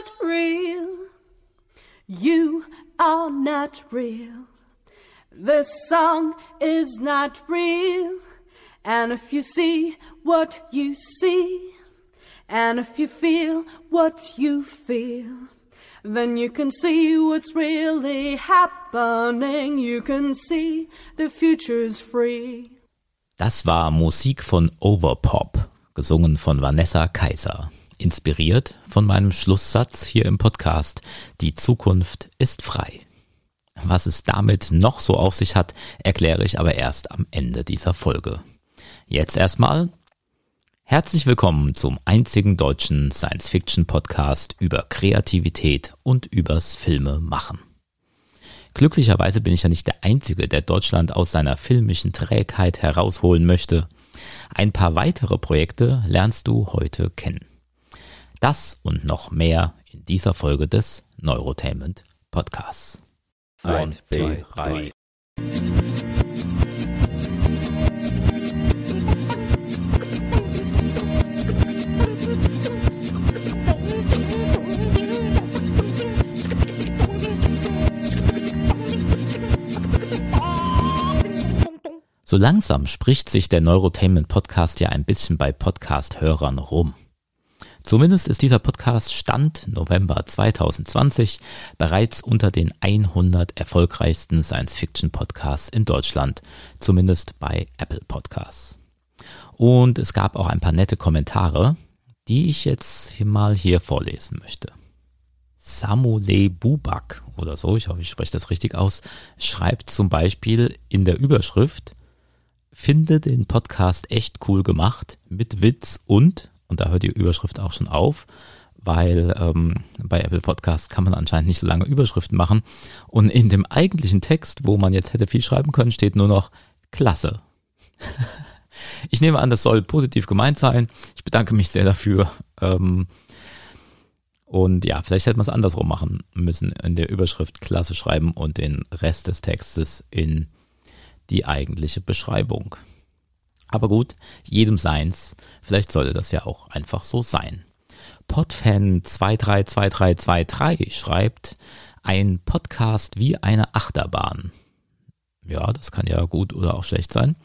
not real. You are not real. This song is not real. And if you see what you see, and if you feel what you feel, then you can see what's really happening. You can see the future's free. Das war Musik von Overpop, gesungen von Vanessa Kaiser. Inspiriert von meinem Schlusssatz hier im Podcast, die Zukunft ist frei. Was es damit noch so auf sich hat, erkläre ich aber erst am Ende dieser Folge. Jetzt erstmal herzlich willkommen zum einzigen deutschen Science-Fiction-Podcast über Kreativität und übers Filme machen. Glücklicherweise bin ich ja nicht der Einzige, der Deutschland aus seiner filmischen Trägheit herausholen möchte. Ein paar weitere Projekte lernst du heute kennen. Das und noch mehr in dieser Folge des Neurotainment Podcasts. Eins, zwei, drei. So langsam spricht sich der Neurotainment Podcast ja ein bisschen bei Podcast-Hörern rum. Zumindest ist dieser Podcast Stand November 2020 bereits unter den 100 erfolgreichsten Science-Fiction-Podcasts in Deutschland, zumindest bei Apple Podcasts. Und es gab auch ein paar nette Kommentare, die ich jetzt mal hier vorlesen möchte. Samule Bubak oder so, ich hoffe, ich spreche das richtig aus, schreibt zum Beispiel in der Überschrift, finde den Podcast echt cool gemacht, mit Witz und, und da hört die Überschrift auch schon auf, weil ähm, bei Apple Podcasts kann man anscheinend nicht so lange Überschriften machen. Und in dem eigentlichen Text, wo man jetzt hätte viel schreiben können, steht nur noch Klasse. ich nehme an, das soll positiv gemeint sein. Ich bedanke mich sehr dafür. Ähm, und ja, vielleicht hätte man es andersrum machen müssen, in der Überschrift Klasse schreiben und den Rest des Textes in die eigentliche Beschreibung. Aber gut, jedem seins. Vielleicht sollte das ja auch einfach so sein. Podfan 232323 schreibt, ein Podcast wie eine Achterbahn. Ja, das kann ja gut oder auch schlecht sein.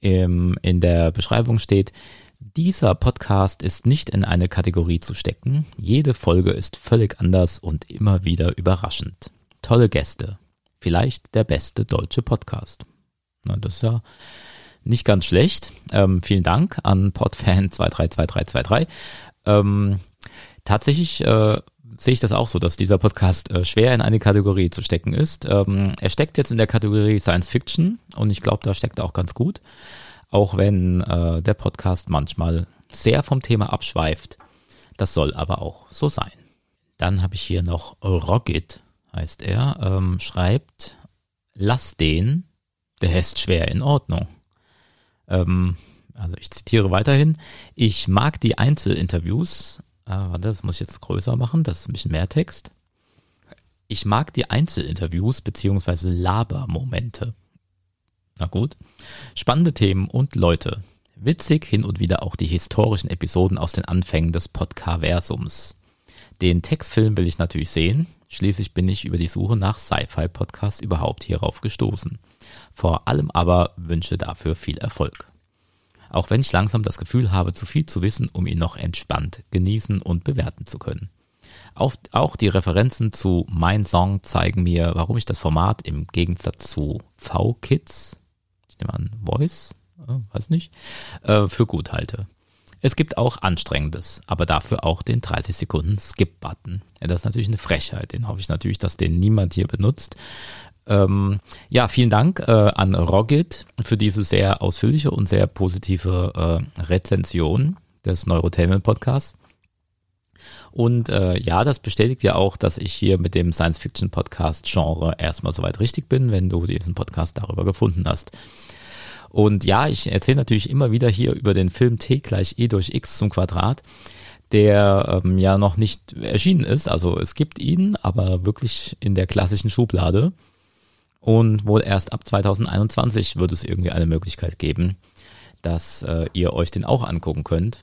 In der Beschreibung steht, dieser Podcast ist nicht in eine Kategorie zu stecken. Jede Folge ist völlig anders und immer wieder überraschend. Tolle Gäste. Vielleicht der beste deutsche Podcast. Na, das ist ja nicht ganz schlecht. Ähm, vielen Dank an Podfan232323. Ähm, tatsächlich äh, sehe ich das auch so, dass dieser Podcast äh, schwer in eine Kategorie zu stecken ist. Ähm, er steckt jetzt in der Kategorie Science Fiction und ich glaube, da steckt er auch ganz gut. Auch wenn äh, der Podcast manchmal sehr vom Thema abschweift. Das soll aber auch so sein. Dann habe ich hier noch Roggit, heißt er, ähm, schreibt, lass den der ist schwer in Ordnung. Ähm, also ich zitiere weiterhin, ich mag die Einzelinterviews, äh, warte, das muss ich jetzt größer machen, das ist ein bisschen mehr Text. Ich mag die Einzelinterviews beziehungsweise Labermomente. Na gut. Spannende Themen und Leute. Witzig hin und wieder auch die historischen Episoden aus den Anfängen des Podcaversums. Den Textfilm will ich natürlich sehen. Schließlich bin ich über die Suche nach Sci-Fi-Podcasts überhaupt hierauf gestoßen. Vor allem aber wünsche dafür viel Erfolg. Auch wenn ich langsam das Gefühl habe, zu viel zu wissen, um ihn noch entspannt genießen und bewerten zu können. Auch, auch die Referenzen zu Mein Song zeigen mir, warum ich das Format im Gegensatz zu V-Kids, ich nehme an Voice, äh, weiß nicht, äh, für gut halte. Es gibt auch Anstrengendes, aber dafür auch den 30 Sekunden Skip-Button. Ja, das ist natürlich eine Frechheit. Den hoffe ich natürlich, dass den niemand hier benutzt. Ähm, ja, vielen Dank äh, an Rogit für diese sehr ausführliche und sehr positive äh, Rezension des Neurotainment Podcasts. Und äh, ja, das bestätigt ja auch, dass ich hier mit dem Science-Fiction-Podcast-Genre erstmal soweit richtig bin, wenn du diesen Podcast darüber gefunden hast. Und ja, ich erzähle natürlich immer wieder hier über den Film T gleich E durch X zum Quadrat, der ähm, ja noch nicht erschienen ist. Also es gibt ihn, aber wirklich in der klassischen Schublade. Und wohl erst ab 2021 wird es irgendwie eine Möglichkeit geben, dass äh, ihr euch den auch angucken könnt.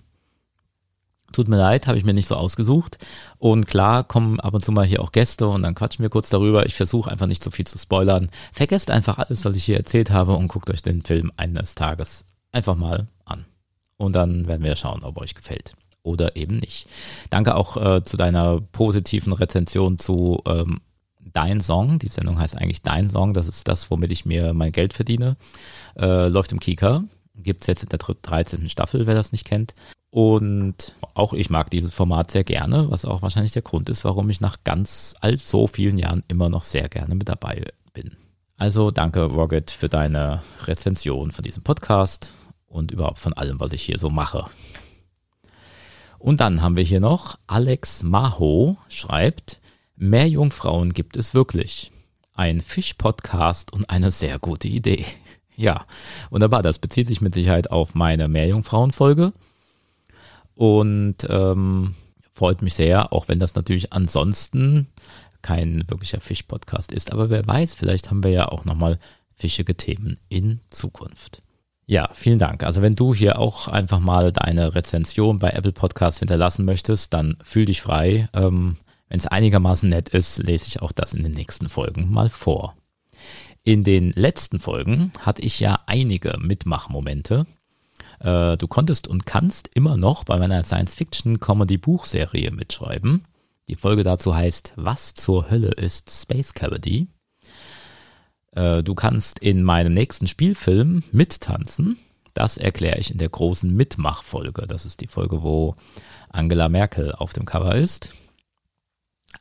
Tut mir leid, habe ich mir nicht so ausgesucht. Und klar kommen ab und zu mal hier auch Gäste und dann quatschen wir kurz darüber. Ich versuche einfach nicht so viel zu spoilern. Vergesst einfach alles, was ich hier erzählt habe und guckt euch den Film eines Tages einfach mal an. Und dann werden wir schauen, ob euch gefällt oder eben nicht. Danke auch äh, zu deiner positiven Rezension zu ähm, Dein Song. Die Sendung heißt eigentlich Dein Song. Das ist das, womit ich mir mein Geld verdiene. Äh, läuft im Kika. Gibt es jetzt in der 13. Staffel, wer das nicht kennt. Und auch ich mag dieses Format sehr gerne, was auch wahrscheinlich der Grund ist, warum ich nach ganz all so vielen Jahren immer noch sehr gerne mit dabei bin. Also danke, Rocket, für deine Rezension von diesem Podcast und überhaupt von allem, was ich hier so mache. Und dann haben wir hier noch Alex Maho schreibt, mehr Jungfrauen gibt es wirklich. Ein Fisch-Podcast und eine sehr gute Idee. Ja, wunderbar. Das bezieht sich mit Sicherheit auf meine Meerjungfrauen-Folge. Und ähm, freut mich sehr, auch wenn das natürlich ansonsten kein wirklicher Fisch-Podcast ist. Aber wer weiß, vielleicht haben wir ja auch nochmal fischige Themen in Zukunft. Ja, vielen Dank. Also wenn du hier auch einfach mal deine Rezension bei Apple Podcasts hinterlassen möchtest, dann fühl dich frei. Ähm, wenn es einigermaßen nett ist, lese ich auch das in den nächsten Folgen mal vor. In den letzten Folgen hatte ich ja einige Mitmachmomente. Äh, du konntest und kannst immer noch bei meiner Science-Fiction-Comedy-Buchserie mitschreiben. Die Folge dazu heißt Was zur Hölle ist Space Cavity? Äh, du kannst in meinem nächsten Spielfilm mittanzen. Das erkläre ich in der großen Mitmachfolge. Das ist die Folge, wo Angela Merkel auf dem Cover ist.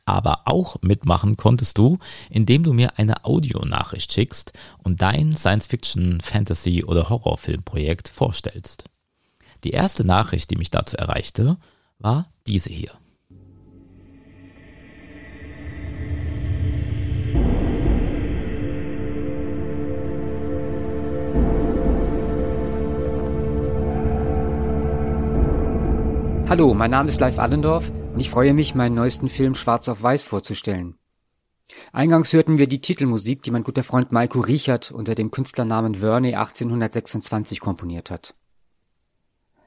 Aber auch mitmachen konntest du, indem du mir eine Audionachricht schickst und dein Science-Fiction, Fantasy oder Horrorfilmprojekt vorstellst. Die erste Nachricht, die mich dazu erreichte, war diese hier. Hallo, mein Name ist Leif Allendorf und ich freue mich, meinen neuesten Film Schwarz auf Weiß vorzustellen. Eingangs hörten wir die Titelmusik, die mein guter Freund Maiko Riechert unter dem Künstlernamen Verney 1826 komponiert hat.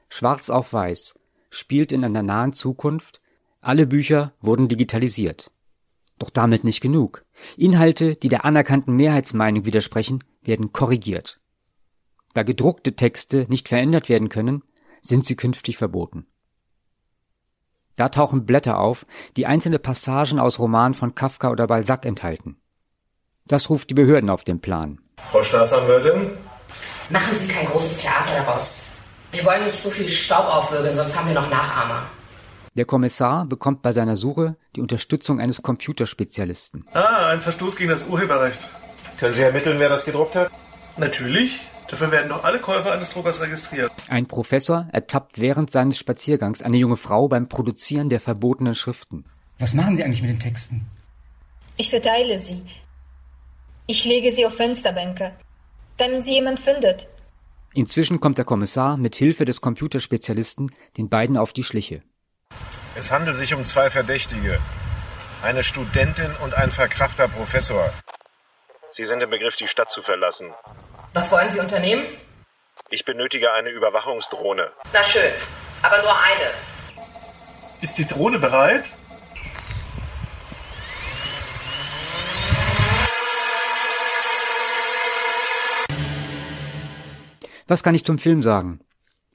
Schwarz auf Weiß spielt in einer nahen Zukunft, alle Bücher wurden digitalisiert. Doch damit nicht genug. Inhalte, die der anerkannten Mehrheitsmeinung widersprechen, werden korrigiert. Da gedruckte Texte nicht verändert werden können, sind sie künftig verboten. Da tauchen Blätter auf, die einzelne Passagen aus Romanen von Kafka oder Balzac enthalten. Das ruft die Behörden auf den Plan. Frau Staatsanwältin? Machen Sie kein großes Theater daraus. Wir wollen nicht so viel Staub aufwirbeln, sonst haben wir noch Nachahmer. Der Kommissar bekommt bei seiner Suche die Unterstützung eines Computerspezialisten. Ah, ein Verstoß gegen das Urheberrecht. Können Sie ermitteln, wer das gedruckt hat? Natürlich. Dafür werden doch alle Käufer eines Druckers registriert. Ein Professor ertappt während seines Spaziergangs eine junge Frau beim Produzieren der verbotenen Schriften. Was machen Sie eigentlich mit den Texten? Ich verteile sie. Ich lege sie auf Fensterbänke, damit sie jemand findet. Inzwischen kommt der Kommissar mit Hilfe des Computerspezialisten den beiden auf die Schliche. Es handelt sich um zwei Verdächtige. Eine Studentin und ein verkrachter Professor. Sie sind im Begriff, die Stadt zu verlassen. Was wollen Sie unternehmen? Ich benötige eine Überwachungsdrohne. Na schön, aber nur eine. Ist die Drohne bereit? Was kann ich zum Film sagen?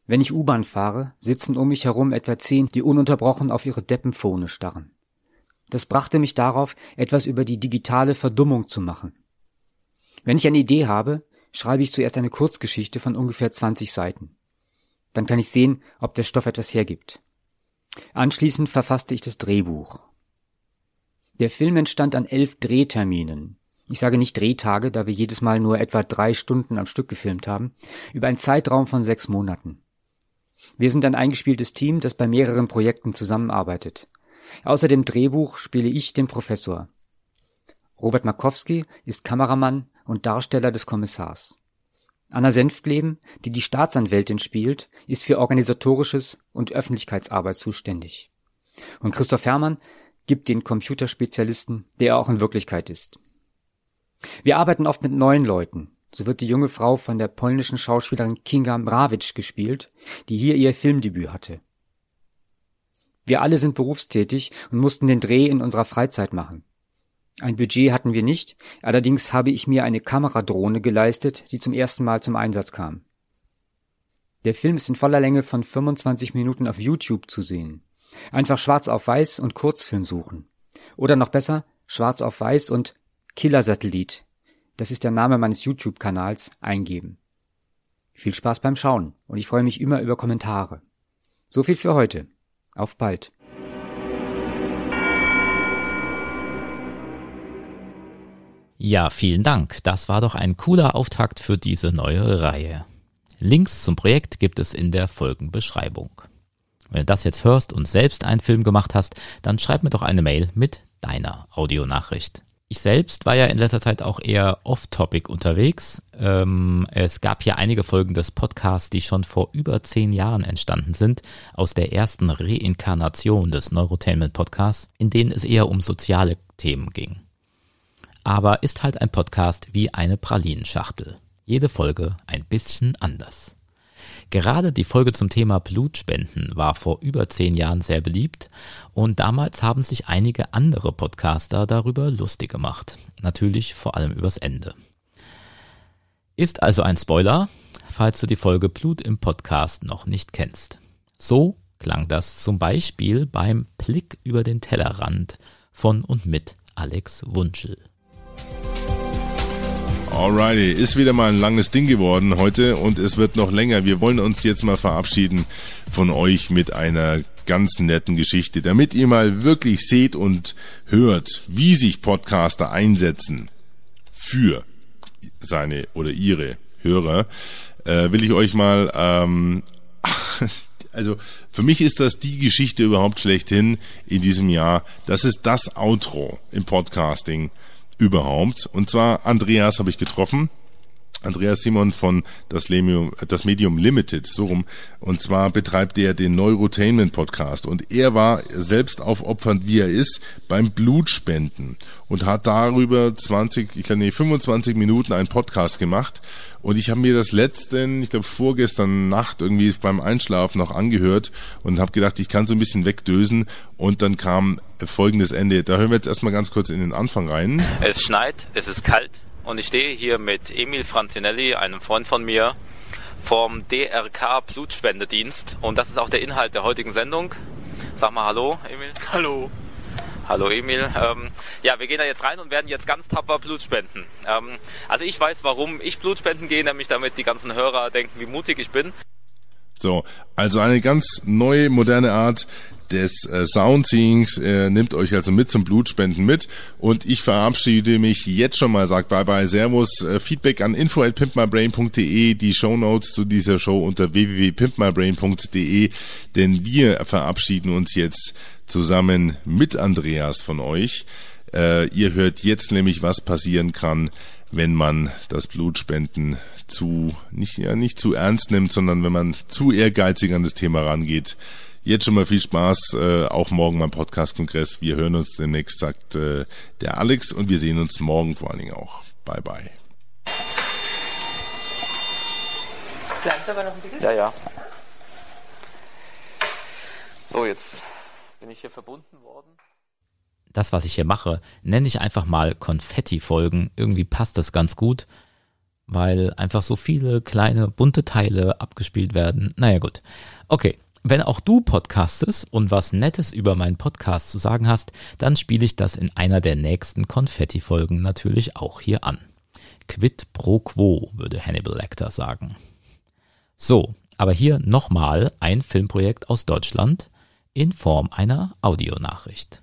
Wenn ich U-Bahn fahre, sitzen um mich herum etwa zehn, die ununterbrochen auf ihre Deppenphone starren. Das brachte mich darauf, etwas über die digitale Verdummung zu machen. Wenn ich eine Idee habe, schreibe ich zuerst eine Kurzgeschichte von ungefähr 20 Seiten. Dann kann ich sehen, ob der Stoff etwas hergibt. Anschließend verfasste ich das Drehbuch. Der Film entstand an elf Drehterminen. Ich sage nicht Drehtage, da wir jedes Mal nur etwa drei Stunden am Stück gefilmt haben, über einen Zeitraum von sechs Monaten. Wir sind ein eingespieltes Team, das bei mehreren Projekten zusammenarbeitet. Außer dem Drehbuch spiele ich den Professor. Robert Markowski ist Kameramann und Darsteller des Kommissars. Anna Senftleben, die die Staatsanwältin spielt, ist für organisatorisches und Öffentlichkeitsarbeit zuständig. Und Christoph Herrmann gibt den Computerspezialisten, der er auch in Wirklichkeit ist. Wir arbeiten oft mit neuen Leuten. So wird die junge Frau von der polnischen Schauspielerin Kinga Mrawitsch gespielt, die hier ihr Filmdebüt hatte. Wir alle sind berufstätig und mussten den Dreh in unserer Freizeit machen. Ein Budget hatten wir nicht, allerdings habe ich mir eine Kameradrohne geleistet, die zum ersten Mal zum Einsatz kam. Der Film ist in voller Länge von 25 Minuten auf YouTube zu sehen. Einfach schwarz auf weiß und Kurzfilm suchen. Oder noch besser, schwarz auf weiß und Killersatellit. Das ist der Name meines YouTube-Kanals eingeben. Viel Spaß beim Schauen und ich freue mich immer über Kommentare. So viel für heute. Auf bald. Ja, vielen Dank. Das war doch ein cooler Auftakt für diese neue Reihe. Links zum Projekt gibt es in der Folgenbeschreibung. Wenn du das jetzt hörst und selbst einen Film gemacht hast, dann schreib mir doch eine Mail mit deiner Audionachricht. Ich selbst war ja in letzter Zeit auch eher off-topic unterwegs. Ähm, es gab hier einige Folgen des Podcasts, die schon vor über zehn Jahren entstanden sind, aus der ersten Reinkarnation des Neurotainment Podcasts, in denen es eher um soziale Themen ging aber ist halt ein Podcast wie eine Pralinenschachtel. Jede Folge ein bisschen anders. Gerade die Folge zum Thema Blutspenden war vor über zehn Jahren sehr beliebt und damals haben sich einige andere Podcaster darüber lustig gemacht. Natürlich vor allem übers Ende. Ist also ein Spoiler, falls du die Folge Blut im Podcast noch nicht kennst. So klang das zum Beispiel beim Blick über den Tellerrand von und mit Alex Wunschel. Alrighty, ist wieder mal ein langes Ding geworden heute und es wird noch länger. Wir wollen uns jetzt mal verabschieden von euch mit einer ganz netten Geschichte, damit ihr mal wirklich seht und hört, wie sich Podcaster einsetzen für seine oder ihre Hörer, äh, will ich euch mal, ähm, also für mich ist das die Geschichte überhaupt schlechthin in diesem Jahr. Das ist das Outro im Podcasting überhaupt. Und zwar Andreas habe ich getroffen. Andreas Simon von das, Medium, das Medium Limited, so rum. Und zwar betreibt er den Neurotainment Podcast. Und er war selbst aufopfernd, wie er ist, beim Blutspenden und hat darüber 20, ich glaube, nee, 25 Minuten einen Podcast gemacht. Und ich habe mir das letzten, ich glaube, vorgestern Nacht irgendwie beim Einschlafen noch angehört und habe gedacht, ich kann so ein bisschen wegdösen. Und dann kam folgendes Ende. Da hören wir jetzt erstmal ganz kurz in den Anfang rein. Es schneit, es ist kalt und ich stehe hier mit Emil Franzinelli, einem Freund von mir, vom DRK Blutspendedienst und das ist auch der Inhalt der heutigen Sendung. Sag mal Hallo, Emil. Hallo. Hallo Emil. Ähm, ja, wir gehen da jetzt rein und werden jetzt ganz tapfer Blut spenden. Ähm, also ich weiß, warum ich Blut spenden gehe, nämlich damit die ganzen Hörer denken, wie mutig ich bin. So, also eine ganz neue, moderne Art, des äh, Soundseeings äh, nimmt euch also mit zum Blutspenden mit und ich verabschiede mich jetzt schon mal, sag bye bye, servus, äh, Feedback an info at pimpmybrain.de, die Shownotes zu dieser Show unter www.pimpmybrain.de, denn wir verabschieden uns jetzt zusammen mit Andreas von euch. Äh, ihr hört jetzt nämlich, was passieren kann, wenn man das Blutspenden zu, nicht, ja, nicht zu ernst nimmt, sondern wenn man zu ehrgeizig an das Thema rangeht. Jetzt schon mal viel Spaß, äh, auch morgen beim Podcast-Kongress. Wir hören uns demnächst, sagt äh, der Alex, und wir sehen uns morgen vor allen Dingen auch. Bye, bye. Bleibst du aber noch ein bisschen? Ja, ja. So, jetzt bin ich hier verbunden worden. Das, was ich hier mache, nenne ich einfach mal Konfetti-Folgen. Irgendwie passt das ganz gut, weil einfach so viele kleine bunte Teile abgespielt werden. Naja, gut. Okay, wenn auch du podcastest und was Nettes über meinen Podcast zu sagen hast, dann spiele ich das in einer der nächsten Konfetti-Folgen natürlich auch hier an. Quid pro quo, würde Hannibal Lecter sagen. So, aber hier nochmal ein Filmprojekt aus Deutschland in Form einer Audionachricht.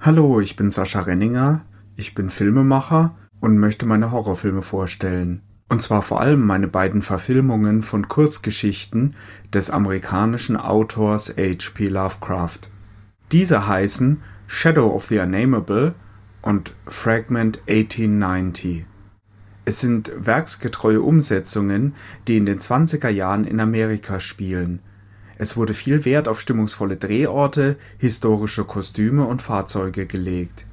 Hallo, ich bin Sascha Renninger, ich bin Filmemacher und möchte meine Horrorfilme vorstellen und zwar vor allem meine beiden Verfilmungen von Kurzgeschichten des amerikanischen Autors H.P. Lovecraft. Diese heißen Shadow of the Unnameable und Fragment 1890. Es sind werksgetreue Umsetzungen, die in den 20er Jahren in Amerika spielen. Es wurde viel Wert auf stimmungsvolle Drehorte, historische Kostüme und Fahrzeuge gelegt.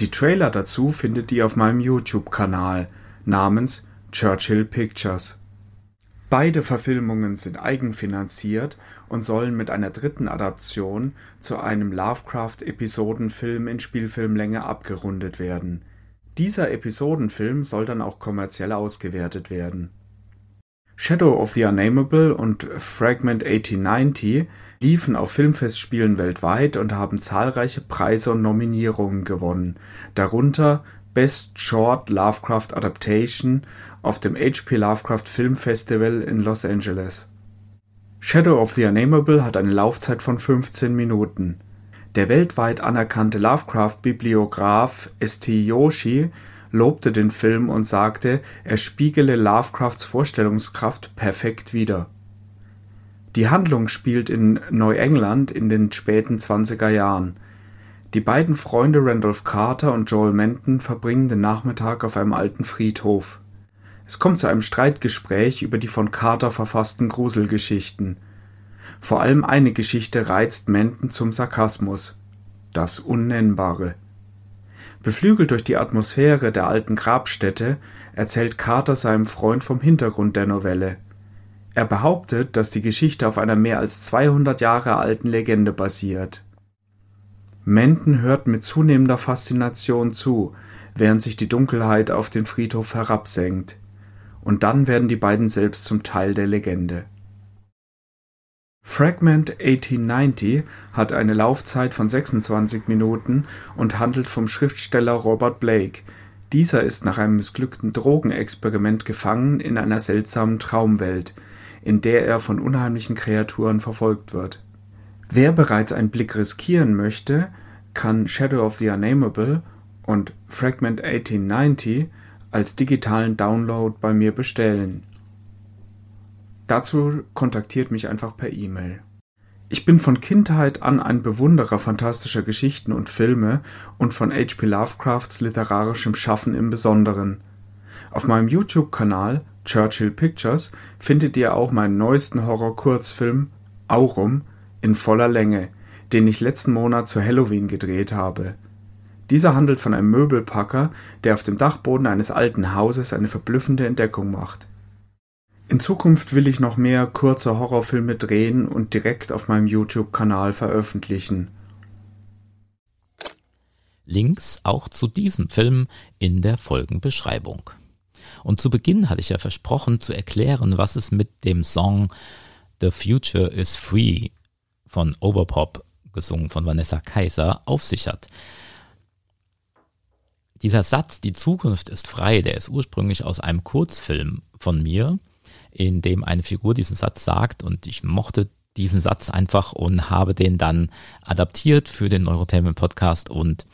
Die Trailer dazu findet ihr auf meinem YouTube-Kanal namens Churchill Pictures. Beide Verfilmungen sind eigenfinanziert und sollen mit einer dritten Adaption zu einem Lovecraft-Episodenfilm in Spielfilmlänge abgerundet werden. Dieser Episodenfilm soll dann auch kommerziell ausgewertet werden. Shadow of the Unnameable und Fragment 1890 liefen auf Filmfestspielen weltweit und haben zahlreiche Preise und Nominierungen gewonnen, darunter Best Short Lovecraft Adaptation auf dem H.P. Lovecraft Film Festival in Los Angeles. Shadow of the Unnameable hat eine Laufzeit von 15 Minuten. Der weltweit anerkannte Lovecraft-Bibliograph St. Yoshi lobte den Film und sagte, er spiegele Lovecrafts Vorstellungskraft perfekt wider. Die Handlung spielt in Neuengland in den späten 20er Jahren. Die beiden Freunde Randolph Carter und Joel Menton verbringen den Nachmittag auf einem alten Friedhof. Es kommt zu einem Streitgespräch über die von Carter verfassten Gruselgeschichten. Vor allem eine Geschichte reizt Menton zum Sarkasmus. Das Unnennbare. Beflügelt durch die Atmosphäre der alten Grabstätte erzählt Carter seinem Freund vom Hintergrund der Novelle. Er behauptet, dass die Geschichte auf einer mehr als 200 Jahre alten Legende basiert. Menton hört mit zunehmender Faszination zu, während sich die Dunkelheit auf den Friedhof herabsenkt. Und dann werden die beiden selbst zum Teil der Legende. Fragment 1890 hat eine Laufzeit von 26 Minuten und handelt vom Schriftsteller Robert Blake. Dieser ist nach einem missglückten Drogenexperiment gefangen in einer seltsamen Traumwelt, in der er von unheimlichen Kreaturen verfolgt wird. Wer bereits einen Blick riskieren möchte, kann Shadow of the Unnameable und Fragment 1890 als digitalen Download bei mir bestellen. Dazu kontaktiert mich einfach per E-Mail. Ich bin von Kindheit an ein Bewunderer fantastischer Geschichten und Filme und von H.P. Lovecrafts literarischem Schaffen im Besonderen. Auf meinem YouTube-Kanal Churchill Pictures findet ihr auch meinen neuesten Horror-Kurzfilm Aurum in voller Länge, den ich letzten Monat zu Halloween gedreht habe. Dieser handelt von einem Möbelpacker, der auf dem Dachboden eines alten Hauses eine verblüffende Entdeckung macht. In Zukunft will ich noch mehr kurze Horrorfilme drehen und direkt auf meinem YouTube-Kanal veröffentlichen. Links auch zu diesem Film in der Folgenbeschreibung. Und zu Beginn hatte ich ja versprochen zu erklären, was es mit dem Song The Future is Free von Overpop gesungen von Vanessa Kaiser, auf sich hat. Dieser Satz, die Zukunft ist frei, der ist ursprünglich aus einem Kurzfilm von mir, in dem eine Figur diesen Satz sagt und ich mochte diesen Satz einfach und habe den dann adaptiert für den Neurotainment Podcast und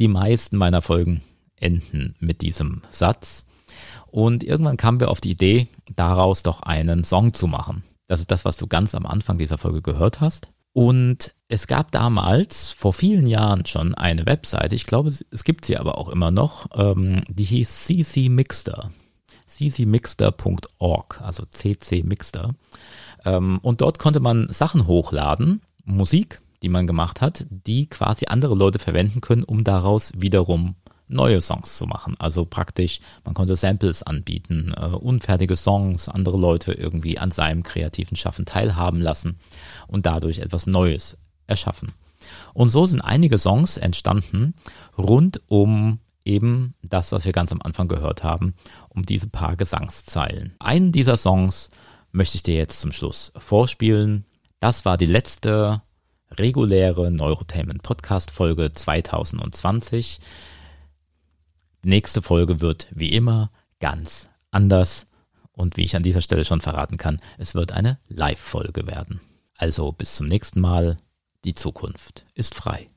die meisten meiner Folgen enden mit diesem Satz. Und irgendwann kamen wir auf die Idee, daraus doch einen Song zu machen. Das ist das, was du ganz am Anfang dieser Folge gehört hast. Und es gab damals, vor vielen Jahren schon, eine Webseite, ich glaube, es gibt sie aber auch immer noch, ähm, die hieß CC Mixter. ccmixter.org, also CC Mixter. Ähm, und dort konnte man Sachen hochladen, Musik, die man gemacht hat, die quasi andere Leute verwenden können, um daraus wiederum neue Songs zu machen. Also praktisch, man konnte Samples anbieten, äh, unfertige Songs, andere Leute irgendwie an seinem kreativen Schaffen teilhaben lassen und dadurch etwas Neues erschaffen. Und so sind einige Songs entstanden rund um eben das, was wir ganz am Anfang gehört haben, um diese paar Gesangszeilen. Einen dieser Songs möchte ich dir jetzt zum Schluss vorspielen. Das war die letzte reguläre Neurotainment Podcast Folge 2020. Nächste Folge wird wie immer ganz anders. Und wie ich an dieser Stelle schon verraten kann, es wird eine Live-Folge werden. Also bis zum nächsten Mal. Die Zukunft ist frei.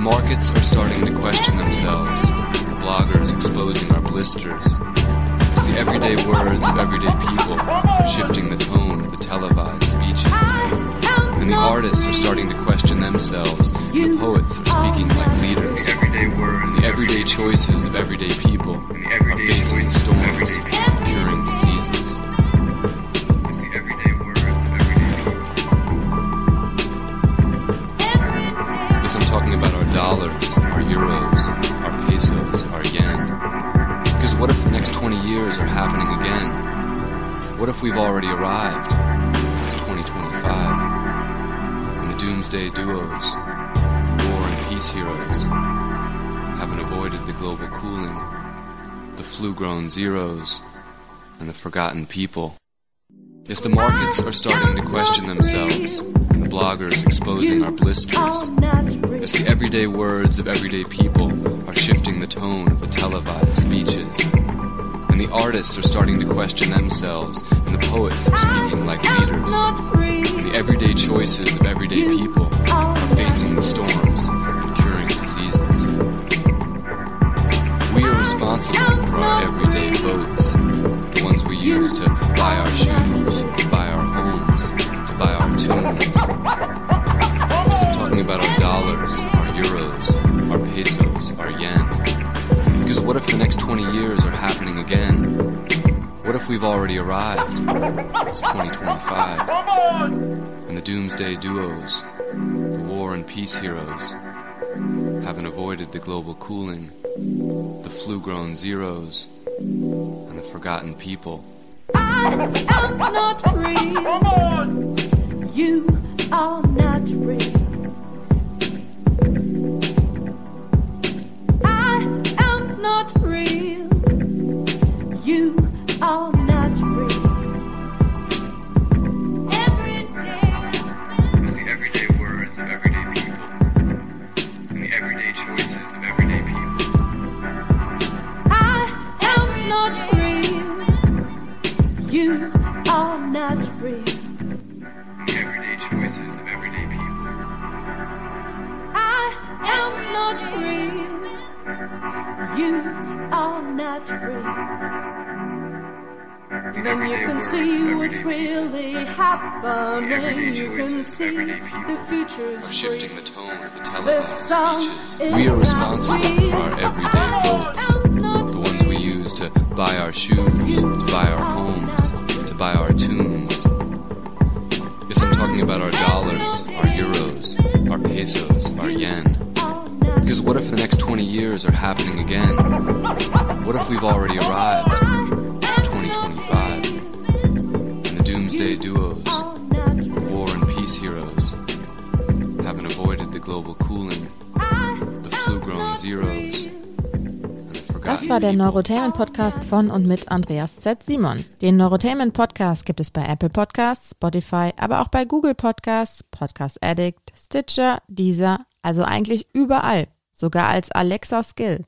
The markets are starting to question themselves. The bloggers exposing our blisters. It's the everyday words of everyday people shifting the tone of the televised speeches. And the artists are starting to question themselves. The poets are speaking like leaders. And the everyday choices of everyday people are facing storms, curing diseases. Next 20 years are happening again? What if we've already arrived? It's 2025. And the doomsday duos, war and peace heroes, haven't avoided the global cooling, the flu grown zeros, and the forgotten people. Yes, the markets are starting to question themselves, and the bloggers exposing our blisters. As the everyday words of everyday people are shifting the tone of the televised speeches. The artists are starting to question themselves, and the poets are speaking like leaders. And the everyday choices of everyday people are facing the storms and curing diseases. We are responsible for our everyday votes, the ones we use to buy our shoes, we've already arrived? It's 2025. And the doomsday duos, the war and peace heroes, haven't avoided the global cooling, the flu grown zeros, and the forgotten people. I'm not real. You are not real. See what's really happening. You can see the future's free. Shifting the tone of the The televised song speeches. We are responsible for our everyday votes, the ones we use to buy our shoes, to buy our homes, to buy our tunes. Yes, I'm talking about our dollars, our euros, our pesos, our yen. Because what if the next 20 years are happening again? What if we've already arrived? War der. Neurotainment Podcast von und mit Andreas Z. Simon. Den Neurotainment Podcast gibt es bei Apple Podcasts, Spotify, aber auch bei Google Podcasts, Podcast Addict, Stitcher, Deezer, also eigentlich überall, sogar als Alexa Skill.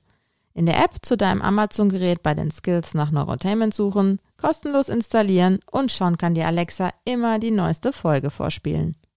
In der App zu deinem Amazon-Gerät bei den Skills nach Neurotainment suchen, kostenlos installieren und schon kann dir Alexa immer die neueste Folge vorspielen.